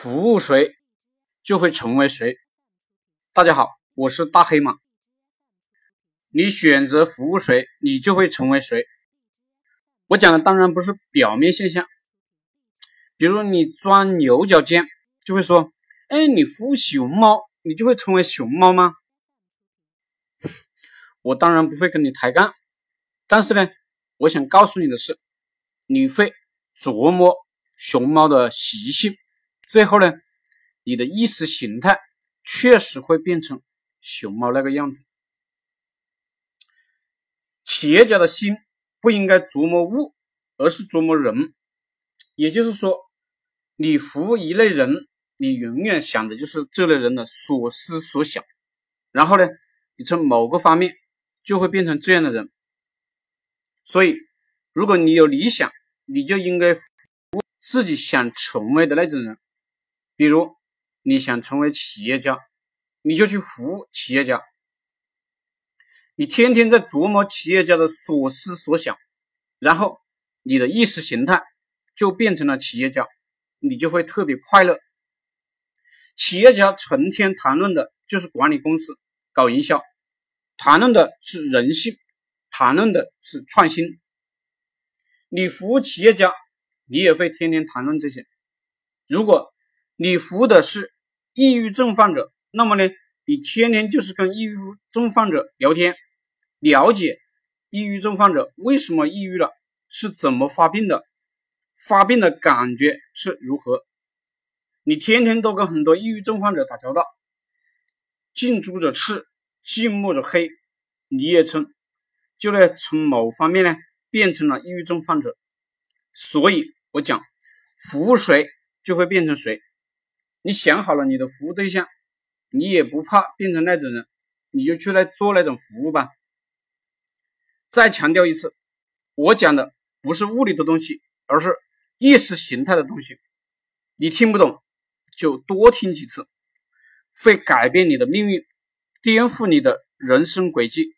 服务谁，就会成为谁。大家好，我是大黑马。你选择服务谁，你就会成为谁。我讲的当然不是表面现象，比如你钻牛角尖，就会说：“哎，你服务熊猫，你就会成为熊猫吗？”我当然不会跟你抬杠，但是呢，我想告诉你的是，你会琢磨熊猫的习性。最后呢，你的意识形态确实会变成熊猫那个样子。企业家的心不应该琢磨物，而是琢磨人。也就是说，你服务一类人，你永远想的就是这类人的所思所想。然后呢，你从某个方面就会变成这样的人。所以，如果你有理想，你就应该服务自己想成为的那种人。比如你想成为企业家，你就去服务企业家。你天天在琢磨企业家的所思所想，然后你的意识形态就变成了企业家，你就会特别快乐。企业家成天谈论的就是管理公司、搞营销，谈论的是人性，谈论的是创新。你服务企业家，你也会天天谈论这些。如果你服务的是抑郁症患者，那么呢，你天天就是跟抑郁症患者聊天，了解抑郁症患者为什么抑郁了，是怎么发病的，发病的感觉是如何。你天天都跟很多抑郁症患者打交道，近朱者赤，近墨者黑，你也从就呢从某方面呢变成了抑郁症患者。所以我讲，服务谁就会变成谁。你想好了你的服务对象，你也不怕变成那种人，你就去来做那种服务吧。再强调一次，我讲的不是物理的东西，而是意识形态的东西。你听不懂，就多听几次，会改变你的命运，颠覆你的人生轨迹。